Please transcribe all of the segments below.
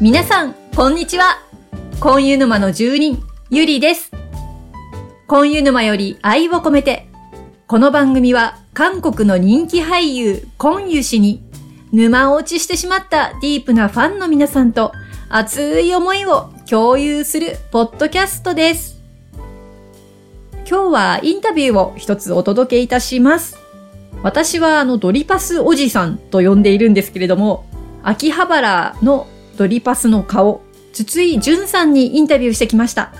皆さん、こんにちは。婚湯沼の住人、ゆりです。婚湯沼より愛を込めて。この番組は、韓国の人気俳優、コンユ氏に、沼落ちしてしまったディープなファンの皆さんと、熱い思いを共有するポッドキャストです。今日はインタビューを一つお届けいたします。私はあのドリパスおじさんと呼んでいるんですけれども、秋葉原のドリパスの顔、筒井淳さんにインタビューしてきました。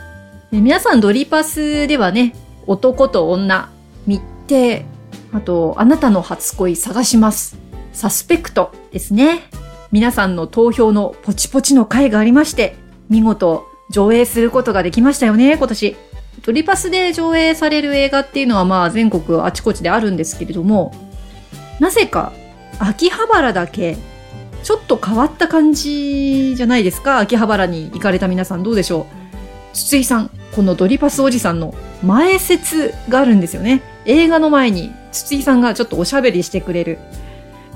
で皆さんドリパスではね、男と女、密偵、あと、あなたの初恋探します。サスペクトですね。皆さんの投票のポチポチの回がありまして、見事上映することができましたよね、今年。ドリパスで上映される映画っていうのはまあ全国あちこちであるんですけれども、なぜか秋葉原だけちょっと変わった感じじゃないですか？秋葉原に行かれた皆さんどうでしょう？筒井さん、このドリパスおじさんの前説があるんですよね。映画の前に筒井さんがちょっとおしゃべりしてくれる。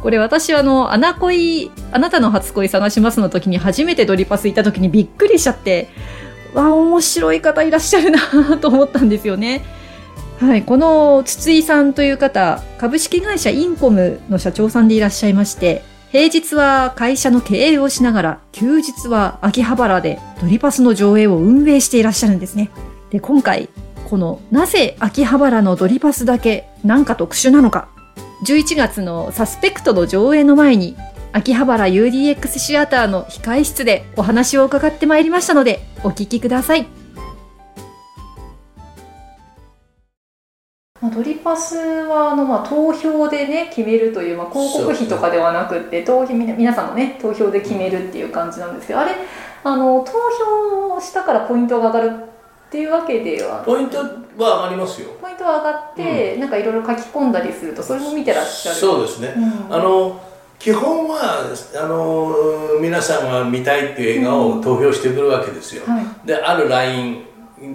これ私はあの、アナ恋、あなたの初恋探しますの時に初めてドリパス行った時にびっくりしちゃって、わあ、面白い方いらっしゃるなと思ったんですよね。はい、この筒井さんという方、株式会社インコムの社長さんでいらっしゃいまして、平日は会社の経営をしながら、休日は秋葉原でドリパスの上映を運営していらっしゃるんですね。で、今回、このなぜ秋葉原のドリパスだけなんか特殊なのか、11月のサスペクトの上映の前に、秋葉原 UDX シアターの控え室でお話を伺ってまいりましたので、お聞きください。まあ、ドリパスはあの、まあ、投票でね決めるという、まあ、広告費とかではなくって投票皆さんのね投票で決めるっていう感じなんですけどあれあの投票したからポイントが上がるっていうわけでは。ポイントは上がりますよ。ポイントは上がって、なんかいろいろ書き込んだりするとそれも見てらっしゃる。そうですね、うん。あの基本はあの皆さんが見たいっていう映画を投票してくるわけですよ、はい。であるライン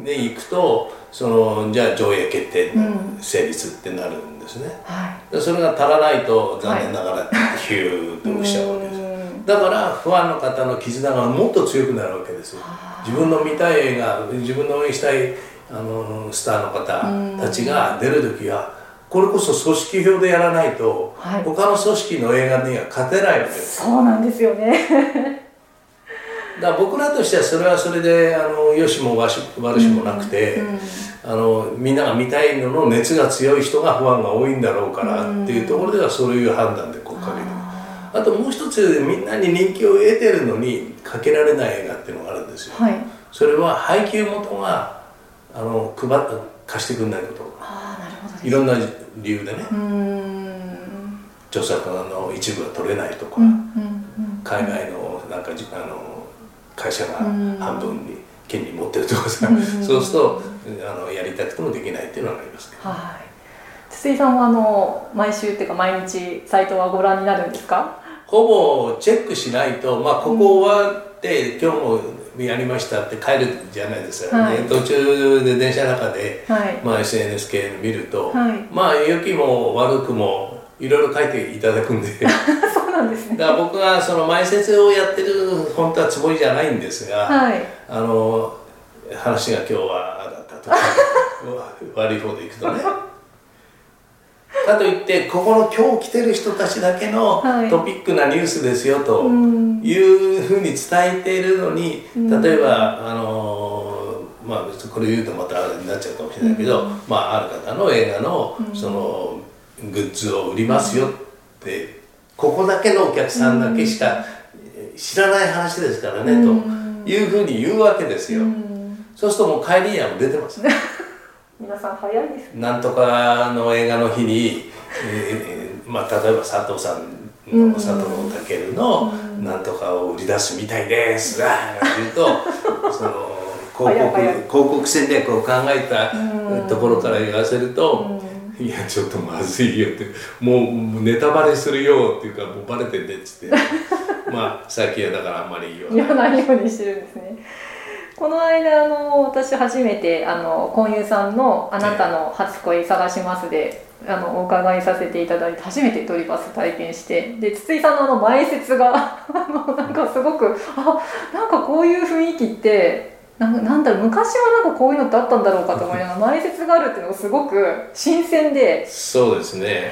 で行くとそのじゃあ上映決定うん成立ってなるんですね、はでそれが足らないと残念ながらヒューッとい落ちちゃうわけですうんだからファンの方の絆がもっと強くなるわけですよ。自分の見たい映画自分の応援したいあのスターの方たちが出る時はこれこそ組織票でやらないと、はい。他の組織の映画には勝てないわけです。そうなんですよねだから僕らとしてはそれはそれであの良しも悪しもなくて、あのみんなが見たいのの熱が強い人がファンが多いんだろうからっていうところではそういう判断でこうかける。あともう一つみんなに人気を得てるのにかけられない映画っていうのがあるんですよ。はい。それは配給元があの配っ貸してくれないこと。ああなるほどいろんな理由でね。うーん。著作の一部が取れないとか、うんうんうん。海外のなんかじあの会社がうん半分に権利持ってるとかさ、うん。そうするとあのやりたくてもできないっていうのはありますけど、はい。筒井さんはあの毎週っていうか毎日サイトはご覧になるんですか？ほぼチェックしないと、まあ、ここ終わって、今日もやりましたって帰るじゃないですか、はい。ね途中で電車の中で、はい。まあ、SNS 系見ると、はい。まあ良きも悪くもいろいろ書いていただくんで なんですね。だから僕がその前説をやってる本当はつもりじゃないんですが、はい。あの話が今日はだったとか 悪い方でいくとね。かといってここの今日来てる人たちだけのはい。トピックなニュースですよとうん。いうふうに伝えているのにうん。例えばあのまあ別にこれ言うとまたあれになっちゃうかもしれないけど、まあある方の映画のそのグッズを売りますよってここだけのお客さんだけしか知らない話ですからねというふうに言うわけですよ。そうするともう帰りにはもう出てます。皆さん早いです。なんとかの映画の日に、えーまあ、例えば佐藤さんうんの佐藤健のなんとかを売り出すみたいですが言うと その広告広告戦略を考えたうんところから言わせると。いやちょっとまずいよって。もうネタバレするよっていうかもうバレてんねっつって。まあ最近はだからあんまり言わない。言わないようにしてるんですね。この間あの私初めてあの婚友さんのあなたの初恋探しますであのお伺いさせていただいて初めてトリバス体験してで筒井さんのあの前説が あのなんかすごくあなんかこういう雰囲気ってなんなんだろう昔はなんかこういうのってあったんだろうかと思いながら 前説があるっていうのがすごく新鮮で。そうですね。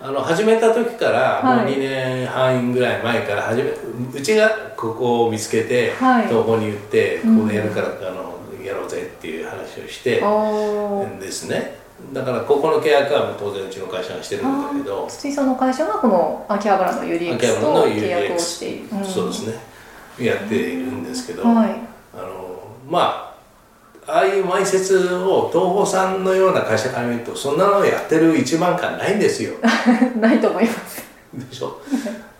あの始めた時からもう2年半ぐらい前から始めうちがここを見つけて、はい、東宝に言ってここでやるから、あのやろうぜっていう話をしてですね。だからここの契約はもう当然うちの会社がしてるんだけど筒井さんの会社がこの秋葉原のユリエクスと契約をしている、うん、そうですね。やっているんですけど、はい、あのまあああいう前説を東宝さんのような会社から見るとそんなのやってる一番感ないんですよ。ないと思います。でしょ？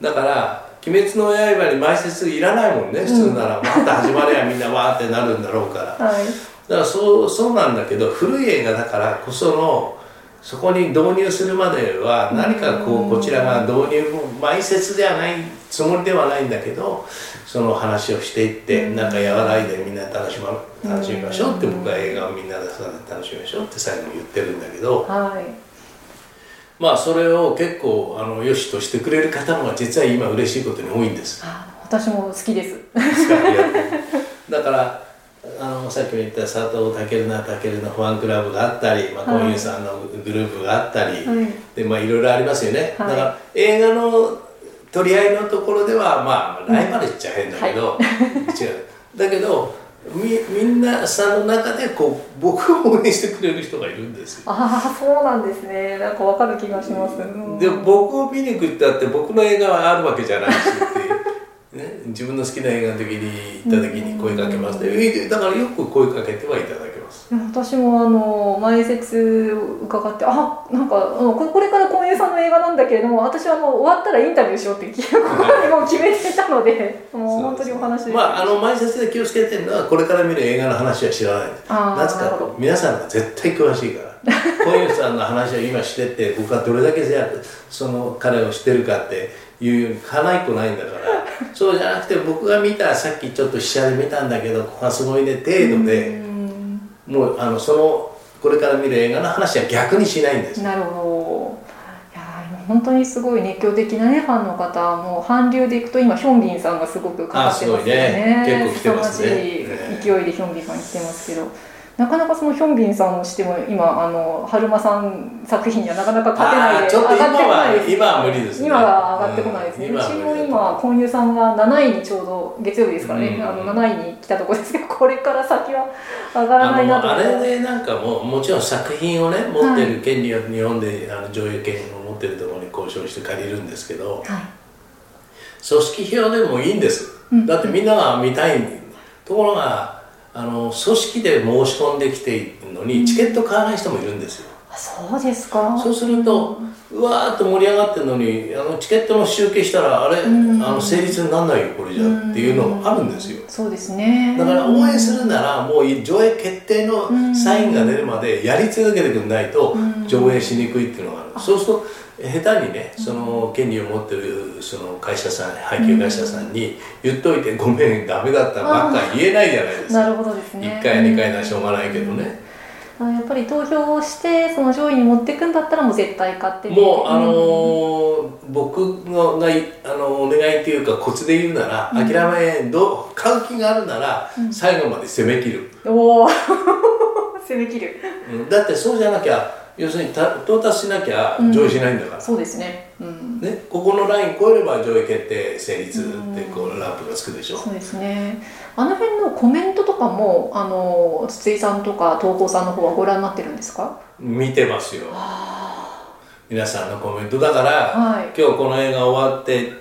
だから「鬼滅の刃」に前説いらないもんね普通なら、また始まりゃみんなわーってなるんだろうから、はい。だからそうそうなんだけど古い映画だからこそのそこに導入するまでは何かこうこちらが導入も埋設ではないつもりではないんだけどその話をしていってなんか和らいでみんな楽し,、ま、楽しみましょうって僕は映画をみんなで楽しみましょうって最後に言ってるんだけど、はい、まあそれを結構あのよしとしてくれる方も実は今嬉しいことに多いんです。私も好きです。だからあのさっきも言った佐藤健な健のファンクラブがあったり、まあ、コンユさんのグループがあったり、はい、でまあいろいろありますよね、はい、だから映画の取り合いのところではまあライバル言っちゃ変だけど、はい、違う。だけどみみんなさんの中でこう僕を応援してくれる人がいるんですよ。ああそうなんですね。なんかわかる気がします、うん、で僕を見に行くってあって僕の映画はあるわけじゃないしっていうね、自分の好きな映画の時に行った時に声かけますね、だからよく声かけてはいただけます。私もあの前説伺ってあなんかこれから今夜さんの映画なんだけれども私はもう終わったらインタビューしようって心にも決めていたので もう本当にお話まああの前説で気をつけてるのはこれから見る映画の話は知らない。なぜかと皆さんが絶対詳しいから。小遊さんの話を今してて僕はどれだけその彼を知ってるかっていうかないっこないんだからそうじゃなくて僕が見たさっきちょっと試写で見たんだけどここがすごいね程度でもうあのそのこれから見る映画の話は逆にしないんですなるほどいや本当にすごい熱狂的なねファンの方も韓流でいくと今ヒョンビンさんがすごくかかってますよ。ねね結構来てますね勢いでヒョンビンさん来てますけどなかなかそのヒョンビンさんをしても今あの春馬さん作品にはなかなか勝てないで上がってこないです、ね、今は無理ですね。今は上がってこないですね、うん、うちも今今優さんが7位にちょうど月曜日ですからね、うん、あの7位に来たところですけど これから先は上がらないなと。あれでなんかももちろん作品をね持ってる権利を日本であの上映権を持ってるところに交渉して借りるんですけど、はい、組織票でもいいんです、うん、だってみんなが見たいところがあの組織で申し込んできているのにチケット買わない人もいるんですよ、そうですか。そうすると、うわーっと盛り上がってるのにあのチケットの集計したらあれ、あの成立にならないよこれじゃっていうのもあるんですよ、そうですね。だから応援するならもう上映決定のサインが出るまでやり続けてくれないと上映しにくいっていうのがある、そうすると下手にねその権利を持ってるその会社さん配給会社さんに言っといて「ごめんダメだった」ばっか言えないじゃないですか。なるほどですね。1回2回なしょうがないけどね、やっぱり投票をしてその上位に持っていくんだったらもう絶対勝ってもうあのー、僕のがあのお願いっていうかコツで言うなら、うん、諦めど買う気があるなら、うん、最後まで攻め切る。おお 攻め切る、だってそうじゃなきゃ要するに到達しなきゃ上映しないんだから、うん、そうですね,、うん、ねここのライン超えれば上映決定成立ってこうランプがつくでしょ、うそうですね。あの辺のコメントとかもあの筒井さんとか東宝さんの方はご覧になってるんですか？見てますよ。皆さんのコメント。だから、はい、今日この映画終わって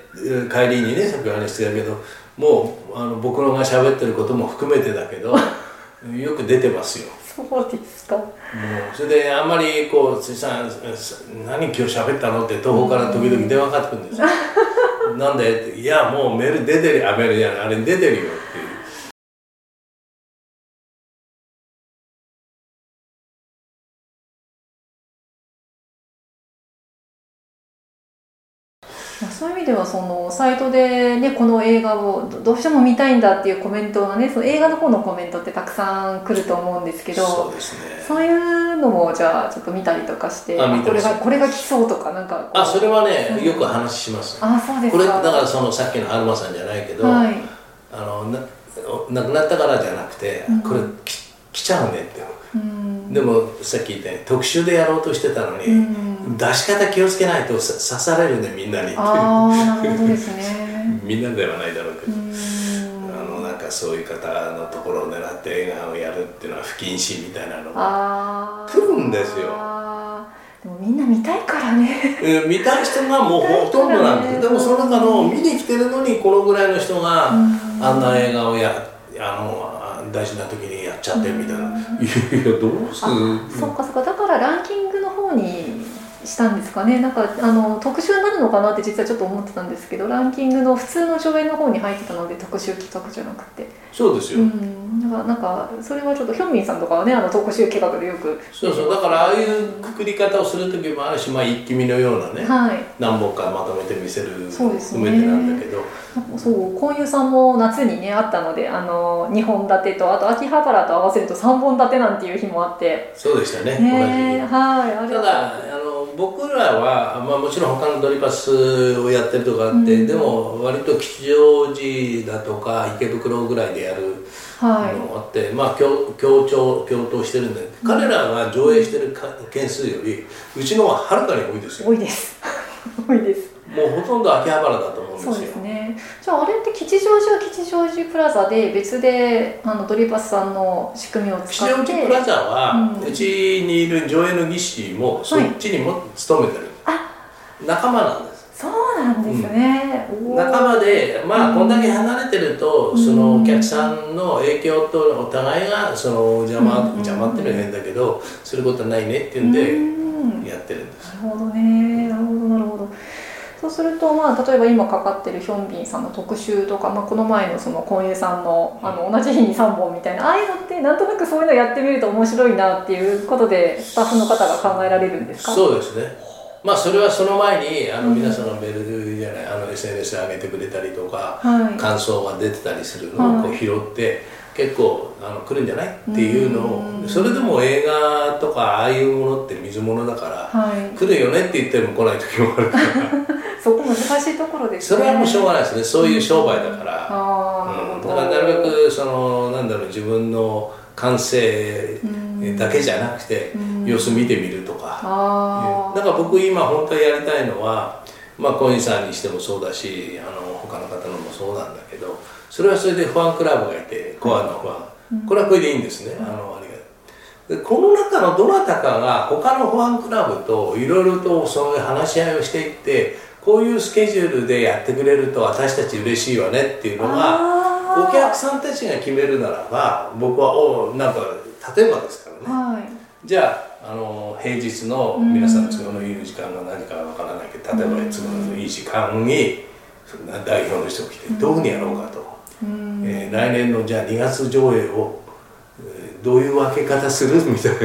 帰りにねさっき話してたけどもうあの僕のが喋ってることも含めてだけど よく出てますよそうですか。もうそれであんまりこう「さん何今日喋ったの?」って東方から時々電話かかってくるんですよ。なんで？って「いやもうメール出てるあメールじゃないあれ出てるよ」ではそのサイトで、ね、この映画をどどうしても見たいんだっていうコメントがねその映画の方のコメントってたくさん来ると思うんですけどそうですね。そういうのもじゃあちょっと見たりとかしてあこれがこれが来そうとかなんかあそれはね、うんよく話します。あそうですか。これだからそのさっきのアルマさんじゃないけど、はい。あのな亡くなったからじゃなくて、うん。これき来ちゃうねってうんでもさっき言ったように特集でやろうとしてたのに、うん。出し方気をつけないとさ刺されるねみんなに。ああなるほどですね。みんなではないだろうけうど、ん。あのなんかそういう方のところを狙って映画をやるっていうのは不謹慎みたいなのが来るんですよ。でもみんな見たいからね。えー見たい人がもうほとんどなんです。でもその中の見に来てるのにこのぐらいの人がうん。あんな映画をやあのあ大事な時にやっちゃってるみたいな、いやいやどうする？あそっかそっか。だからランキングの方にしたんですかね。なんかあの特集になるのかなって実はちょっと思ってたんですけどランキングの普通の上映の方に入ってたので特集企画じゃなくて。そうですよ、うん。だからなんかそれはちょっとヒョンミンさんとかはねあの特集企画でよく。そうそう。だからああいうくくり方をする時もあるしまあ一気見のようなね、はい。何本かまとめて見せるそうですね。含めてなんだけど そう婚友さんも夏にねあったのであの2本立てとあと秋葉原と合わせると3本立てなんていう日もあって。そうでしたねねはいただあの僕らは、まあ、もちろん他のドリパスをやってるとかあって、うん。でも割と吉祥寺だとか池袋ぐらいでやるはい。あって、まあ協協調共闘してるんで、彼らが上映してるか件数よりうちのははるかに多いですよ。多いです。多いですもうほとんど秋葉原だと思うんですよ。そうですね。じゃああれって吉祥寺は吉祥寺プラザで別であのドリパスさんの仕組みを吉使って。祥寺プラザは、ううんちにいる上映の技師もそっちにも勤めてる、あ仲間なんです。そうなんですね、おー。仲間でまあこんだけ離れてると、うん。そのお客さんの影響とお互いがその邪魔、うん。邪魔っていうのは変だけどすることはないねっていうんうん。でやってるんです、なるほどね。なるほどなるほどそうすると、まあ、例えば今かかってるヒョンビンさんの特集とか、まあ、この前のその婚友さんのあの同じ日に3本みたいなああいうのってなんとなくそういうのやってみると面白いなっていうことでスタッフの方が考えられるんですか？そうですね。まあそれはその前にあのうん皆さんがメールじゃないあの SNS で上げてくれたりとか、はい。感想が出てたりするのをこうはい。拾って、結構あの来るんじゃない？っていうのをうん。それでも映画とかああいうものって水物だから、はい。来るよねって言っても来ない時もあるから。そこ難しいところですそねれはもうしょうがないですね。そういう商売だから、うん、だからなるべくそのなんだろう自分の感性だけじゃなくてうん。様子見てみるとか、だから僕今本当にやりたいのはまあコインさんにしてもそうだしあの他の方のもそうなんだけどそれはそれでファンクラブがいてコアのファン、これはこれでいいんですね、あのありがでこの中のどなたかが他のファンクラブといろいろとそういう話し合いをしていってこういうスケジュールでやってくれると私たち嬉しいわねっていうのがお客さんたちが決めるならば僕はおなんか例えばですからね。はい。じゃああの平日の皆さんの都合のいい時間が何かわからないけど例えば都合のいい時間にそんな代表の人が来てどういうふうにやろうかと、うん。えー来年のじゃあ2月上映を、えーどういう分け方する？みたいな。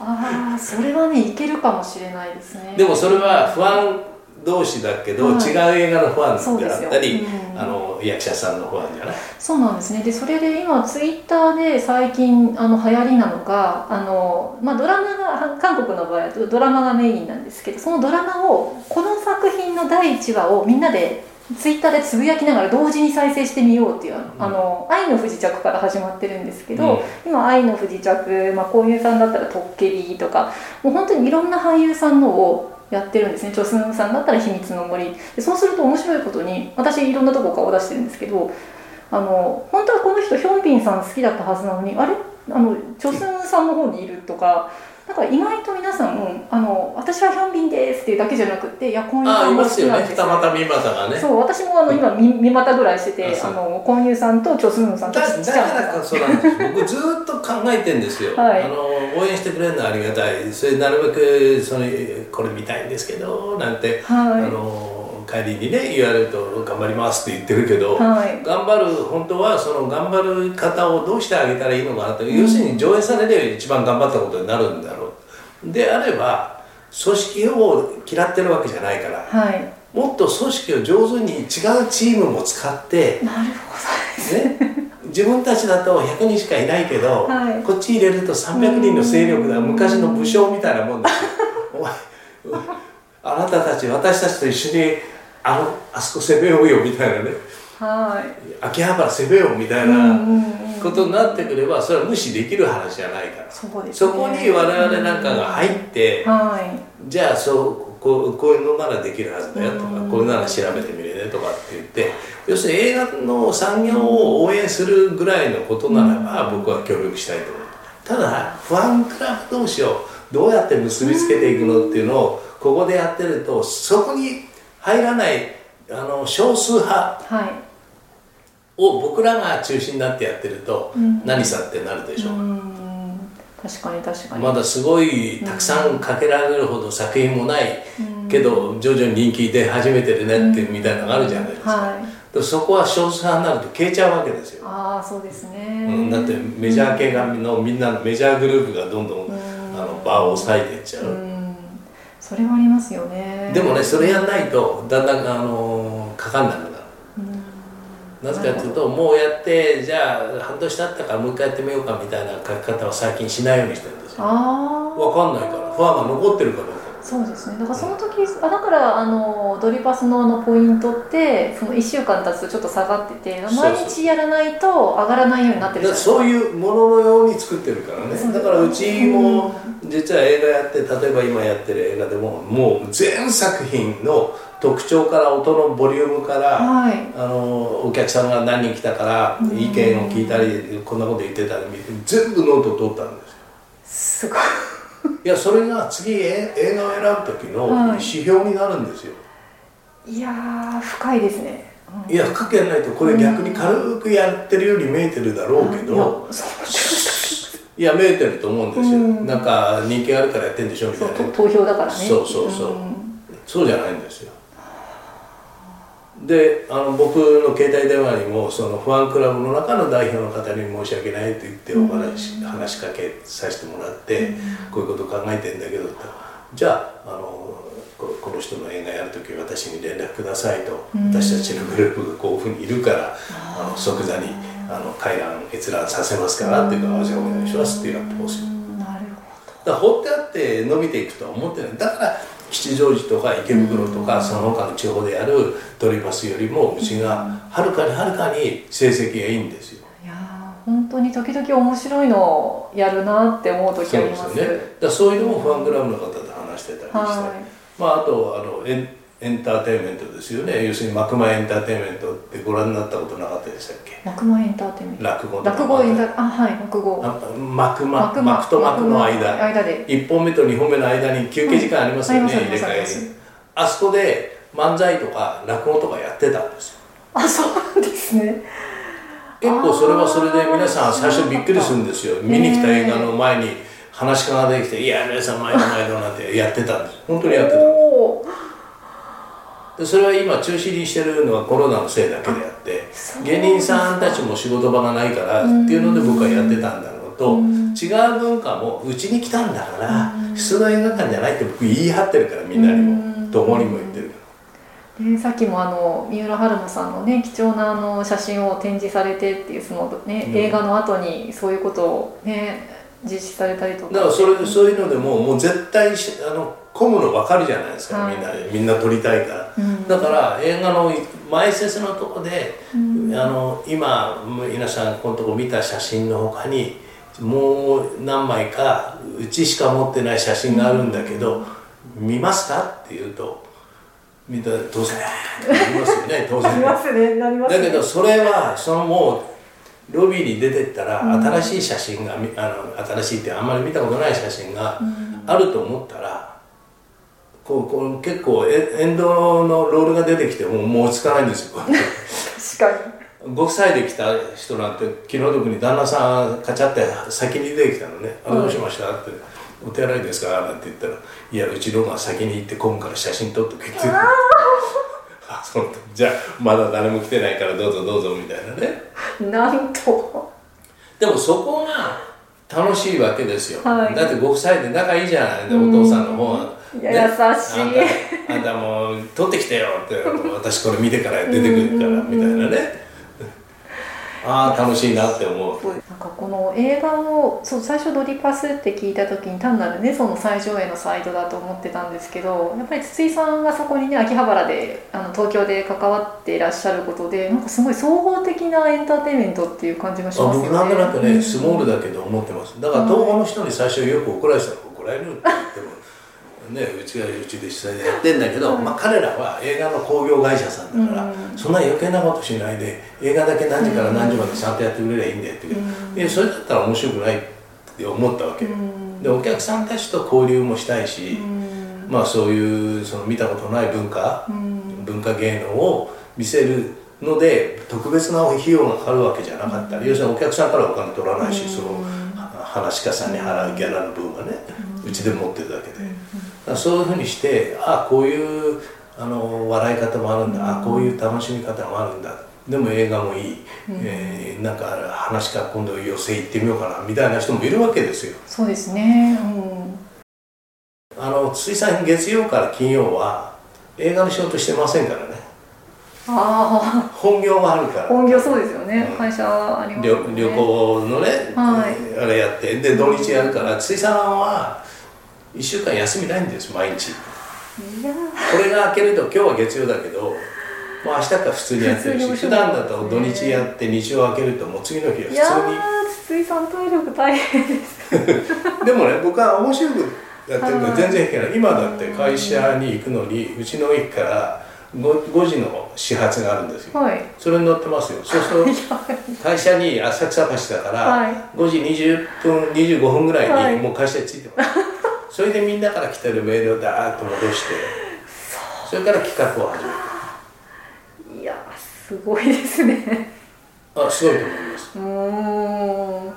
ああそれはねいけるかもしれないですね。でもそれは不安同士だけど、はい。違う映画のファンであったり、そうん。あの役者さんのファンじゃない？そうなんですね。でそれで今ツイッターで最近あの流行りなのがあの、まあ、ドラマが韓国の場合はドラマがメインなんですけどそのドラマをこの作品の第1話をみんなでツイッターでつぶやきながら同時に再生してみようっていう、あの愛の不時着から始まってるんですけど、うん。今愛の不時着、まあ、こういうさんだったらトッケビとかもう本当にいろんな俳優さんのをやってるんですね。チョスンさんだったら秘密の森。でそうすると面白いことに私いろんなとこ顔を出してるんですけどあの本当はこの人ヒョンビンさん好きだったはずなのにあれ？あのチョスンさんの方にいるとかだから意外と皆さんあの私はヒョンビンですっていうだけじゃなくていや婚友ああいさんも好ますよね。きなんです二股三股がね。そう私もあの今み見股ぐらいしててあの婚友さんとチョスンさんとだちっちだゃんからそうなんです。僕ずーっと考えてんですよ、はい。あの応援してくれるのはありがたい。それなるべくそのこれ見たいんですけどなんて、はい。あの帰りにね言われると頑張りますって言ってるけど、はい。頑張る本当はその頑張る方をどうしてあげたらいいのかなと、要するに上映されれば一番頑張ったことになるんだろう。であれば組織を嫌ってるわけじゃないからはい。もっと組織を上手に違うチームも使ってなるほどね自分たちだと100人しかいないけど、はい。こっち入れると300人の勢力だ昔の武将みたいなもんですよ。お前 あなたたち私たちと一緒にあのあそこ攻めようよみたいなね。はい。秋葉原攻めようみたいなことになってくればそれは無視できる話じゃないから。そうですね。そこに我々なんかが入ってはい。じゃあそうこうこういうのならできるはずだよとかうん。こういうのなら調べてみるねとかって言って要するに映画の産業を応援するぐらいのことならば僕は協力したいと思う。ただファンクラブ同士をどうやって結びつけていくのっていうのをここでやってるとそこに入らないあの少数派はい。を僕らが中心になってやってるとうん。何さってなるでしょう、うん。確かに確かに。まだすごいたくさんかけられるほど作品もないけど徐々に人気出始めてるねってみたいなのがあるじゃないですか、はい。でもそこは少数派になると消えちゃうわけですよ、ああそうですね、うん、だってメジャー系がのみんなのメジャーグループがどんどんん。あの場を抑えていっちゃう、うんそれはありますよね。でもねそれやんないとだんだんあのかかんなくなる。うん。なぜかというともうやってじゃあ半年経ったからもう一回やってみようかみたいな書き方は最近しないようにしてるんですよ。分かんないからファンが残ってるかどうかそうですね。だからその時あだからあのドリパスのあのポイントってその1週間経つとちょっと下がってて毎日やらないと上がらないようになってるじゃないですか。そういうもののように作ってるからね。だからうちも実は映画やって例えば今やってる映画でももう全作品の特徴から音のボリュームからはい。あのお客さんが何人来たからうん。意見を聞いたりこんなこと言ってたり見て全部ノート取ったんですよ。すごいいやそれが次え映画を選ぶ時のはい。指標になるんですよ、いやー深いですね、うん。い、や深くやらないとこれ逆に軽くやってるように見えてるだろうけいやど、そう。いや見えてると思うんですよ、うん。なんか人気あるからやってんでしょみたいな。そうと投票だからね。そうそうそうん。そうじゃないんですよであの僕の携帯電話にもそのファンクラブの中の代表の方に申し訳ないと言ってお話,、話しかけさせてもらって、こういうこと考えてんだけどじゃああのここの人の映画やるとき私に連絡くださいと、私たちのグループがこういうふうにいるからあの即座にあの回覧閲覧させますからっていうか、あじゃあお願いしますっていうなってますようん。なるだから放ってあって伸びていくとは思ってない。だから吉祥寺とか池袋とかその他の地方でやるトリパスよりもうちがはるかにはるかに成績がいいんですよ。いやー本当に時々面白いのをやるなって思う時そうであります。すよね。だからそういうのもファンクラブの方と話してたりして、はい。まああとあのエンエンターテインメントですよね。要するに幕間エンターテインメントってご覧になったことなかったでしたっけ？落語エンターテインメント。落語落語エンターあはい落語。あ幕間幕幕と幕の間。間で。1本目と2本目の間に休憩時間ありますよね、はいあり入れ替えあそこで漫才とか落語とかやってたんですよ。あそうなんですね。結構それはそれで皆さん最初びっくりするんですよ。見に来た映画の前に話し家ができて「いや皆さん前の前の」なんてやってたんです。本当にやってたそれは今中止にしてるのはコロナのせいだけであって芸人さんたちも仕事場がないからっていうので僕はやってたんだろうと。違う文化もうちに来たんだから普通の映画館じゃないって僕言い張ってるからみんなにも共にも言ってるから。でさっきもあの三浦春馬さんのね貴重なあの写真を展示されてっていうその、ねうん。映画の後にそういうことをね実施されたりとか。だからそれでそういうのでももう絶対しあの混むの分かるじゃないですか、はい。みんなみんな撮りたいから、うん。だから映画の前説のとこで、うん。あの今皆さんこのとこ見た写真の他にもう何枚かうちしか持ってない写真があるんだけど、見ますかって言うとみんな当然って言いますよね当然。なりますねなりますね。だけどそれはそのもうロビーに出てったら新しい写真が、みあの新しいってあんまり見たことない写真があると思ったら、こうこう結構え沿道のロールが出てきてももう追いつかないんですよ。確かご夫妻で来た人なんて気の毒に旦那さんカチャって先に出てきたのね「あどうしました?」って「お手洗いですか?」なんて言ったら「いやうちのが先に行って混むから写真撮ってくれ」ってあそうじゃあまだ誰も来てないからどうぞどうぞみたいなね。になんと。でもそこが楽しいわけですよ、はい。だってご夫妻で仲いいじゃない。でお父さんの方は、優しい。あんたあんたもう取ってきてよって私これ見てから出てくるからみたいなねああ楽しいなって思う。なんかこの映画をそう最初ドリパスって聞いた時に単なるねその最上映のサイトだと思ってたんですけどやっぱり筒井さんがそこにね秋葉原であの東京で関わっていらっしゃることでなんかすごい総合的なエンターテインメントっていう感じがしあますよね。僕なんとなくね、うんスモールだけど思ってます。だから東宝の人に最初よく怒られてた怒られるって言ってもねうちがうちで主催でやってんだけど、まあ、彼らは映画の興行会社さんだから、うん。そんな余計なことしないで映画だけ何時から何時までちゃんとやってくれりゃいいんだよって言う。けど、うん。それだったら面白くないって思ったわけ、うん。でお客さんたちと交流もしたいし、うん。まあそういうその見たことない文化、うん。文化芸能を見せるので特別な費用がかかるわけじゃなかった。り、要するにお客さんからお金取らないし、うん。そのは話し家さんに払うギャラの分はね、うちで持ってるだけで、そういうふうにしてああこういうあの笑い方もあるんだ、ああこういう楽しみ方もあるんだでも映画もいい、えーなんか話から今度寄席行ってみようかなみたいな人もいるわけですよ。そうですね。うんあのさん月曜から金曜は映画の仕事してませんからねあ本業があるからあ本業そうですよね。うん会社ありますね。旅行のね、はいあれやってで土日やるから筒井さんは1週間休みないんです毎日。いやこれが明けると今日は月曜だけどもう明日から普通にやってるし普段だと土日やって日曜明けるともう次の日は普いや通ー筒井さん体力大変です。に でもね僕は面白くやってるのはい。全然平気なの今だって会社に行くのにうちの駅から 5, 5時の始発があるんですよ。はい。それに乗ってますよ。そうすると 会社に浅草橋だから、はい。5時20分25分ぐらはい。いにもう会社に着いてます、それでみんなから来てるメールをダーッと戻してそれから企画を始めいやすごいですね。たあすごいと思います。うーん。い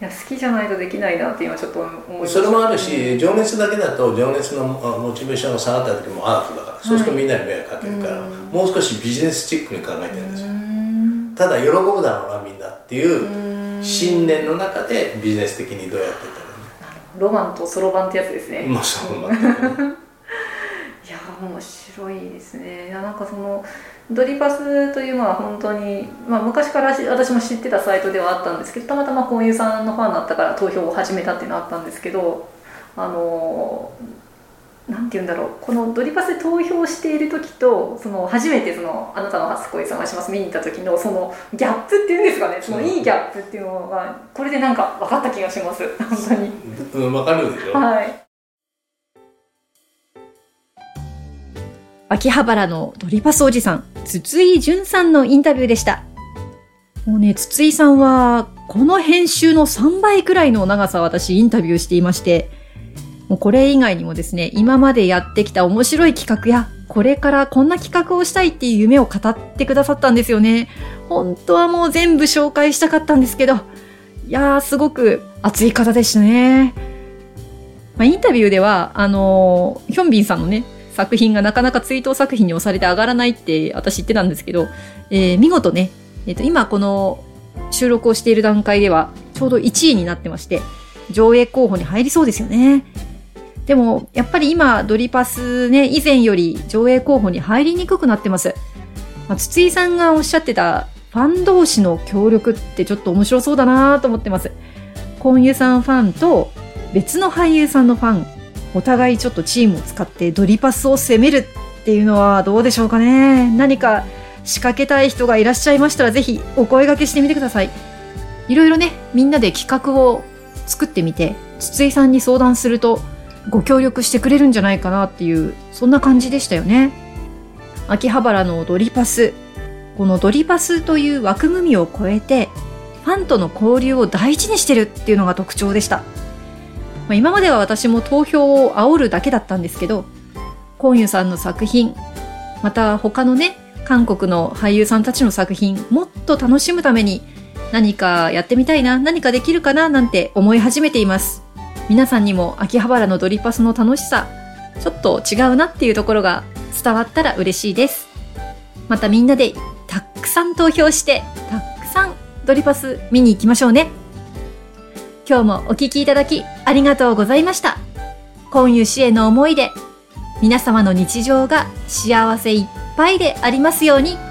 や好きじゃないとできないなって今ちょっと思いそれもあるし情熱だけだと情熱のあモチベーションが下がった時もアートだからそうするとみんなに迷惑かけるから、うん。もう少しビジネスチックに考えてるんですよ。ただ喜ぶだろうなみんなっていううん。信念の中でビジネス的にどうやってたロマンとそろばんってやつですね。まあそう全くね いや面白いですねいやなんかそのドリパスというのは本当に、まあ、昔からし私も知ってたサイトではあったんですけどたまたまこういうさんのファンだったから投票を始めたっていうのはあったんですけどあのなんて言うんだろう。このドリパスで投票している時とその初めてそのあなたの初恋探します。見に行った時のそのギャップっていうんですかね。そのいいギャップっていうのがこれでなんか分かった気がします。本当に。うん、わかるでしょ、はい。秋葉原のドリパスおじさん、筒井淳さんのインタビューでした。もうね、筒井さんは、この編集の3倍くらいの長さを私インタビューしていまして、もうこれ以外にもですね、今までやってきた面白い企画や、これからこんな企画をしたいっていう夢を語ってくださったんですよね。本当はもう全部紹介したかったんですけど、いやー、すごく熱い方でしたね。まあ、インタビューでは、あのーヒョンビンさんのね、作品がなかなか追悼作品に押されて上がらないって私言ってたんですけど、えー見事ね、えっ、と、今この収録をしている段階では、ちょうど1位になってまして、上映候補に入りそうですよね。でも、やっぱり今、ドリパスね、以前より上映候補に入りにくくなってます。まあ、筒井さんがおっしゃってた、ファン同士の協力ってちょっと面白そうだなと思ってます。コンユさんファンと別の俳優さんのファン、お互いちょっとチームを使ってドリパスを攻めるっていうのはどうでしょうかね。何か仕掛けたい人がいらっしゃいましたらぜひお声掛けしてみてください。いろいろね、みんなで企画を作ってみて、筒井さんに相談するとご協力してくれるんじゃないかなっていう、そんな感じでしたよね。秋葉原のドリパス。このドリパスという枠組みを超えて、ファンとの交流を大事にしてるっていうのが特徴でした。まあ、今までは私も投票を煽るだけだったんですけど、コンユさんの作品、また他のね、韓国の俳優さんたちの作品、もっと楽しむために何かやってみたいな、何かできるかななんて思い始めています。皆さんにも秋葉原のドリパスの楽しさ、ちょっと違うなっていうところが伝わったら嬉しいです。またみんなでたくさん投票して、たくさんドリパス見に行きましょうね。今日もお聞きいただきありがとうございました。今湯氏への思いで、皆様の日常が幸せいっぱいでありますように。